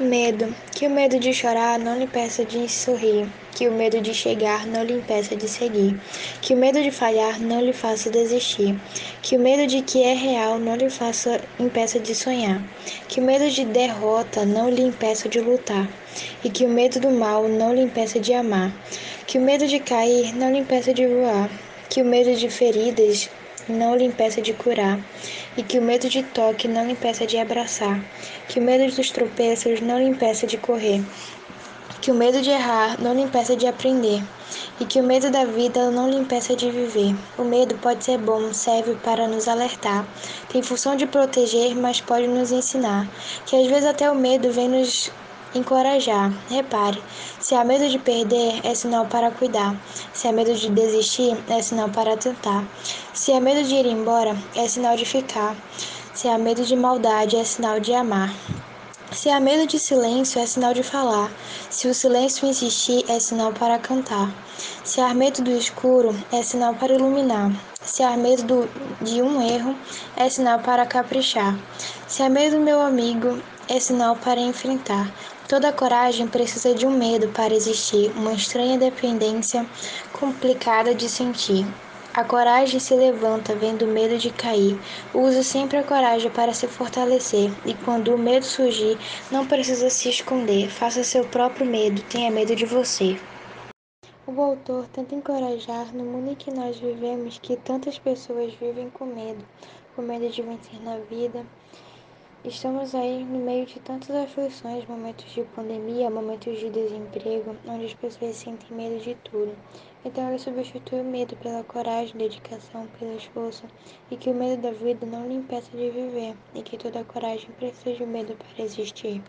Medo. Que o medo de chorar não lhe impeça de sorrir. Que o medo de chegar não lhe impeça de seguir. Que o medo de falhar não lhe faça desistir. Que o medo de que é real não lhe faça impeça de sonhar. Que o medo de derrota não lhe impeça de lutar. E que o medo do mal não lhe impeça de amar. Que o medo de cair não lhe impeça de voar. Que o medo de feridas não lhe impeça de curar, e que o medo de toque não lhe impeça de abraçar, que o medo dos tropeços não lhe impeça de correr, que o medo de errar não lhe impeça de aprender, e que o medo da vida não lhe impeça de viver. O medo pode ser bom, serve para nos alertar, tem função de proteger, mas pode nos ensinar, que às vezes até o medo vem nos encorajar. Repare, se há medo de perder, é sinal para cuidar. Se há medo de desistir, é sinal para tentar. Se há medo de ir embora, é sinal de ficar. Se há medo de maldade, é sinal de amar. Se há medo de silêncio, é sinal de falar. Se o silêncio insistir, é sinal para cantar. Se há medo do escuro, é sinal para iluminar. Se há medo do, de um erro, é sinal para caprichar. Se há medo, meu amigo, é sinal para enfrentar. Toda coragem precisa de um medo para existir, uma estranha dependência complicada de sentir. A coragem se levanta vendo o medo de cair. Use sempre a coragem para se fortalecer e quando o medo surgir, não precisa se esconder. Faça seu próprio medo, tenha medo de você. O autor tenta encorajar no mundo em que nós vivemos que tantas pessoas vivem com medo, com medo de vencer na vida, Estamos aí no meio de tantas aflições, momentos de pandemia, momentos de desemprego, onde as pessoas sentem medo de tudo. Então ela substitui o medo pela coragem, dedicação, pelo esforço, e que o medo da vida não lhe impeça de viver, e que toda coragem precisa de medo para existir.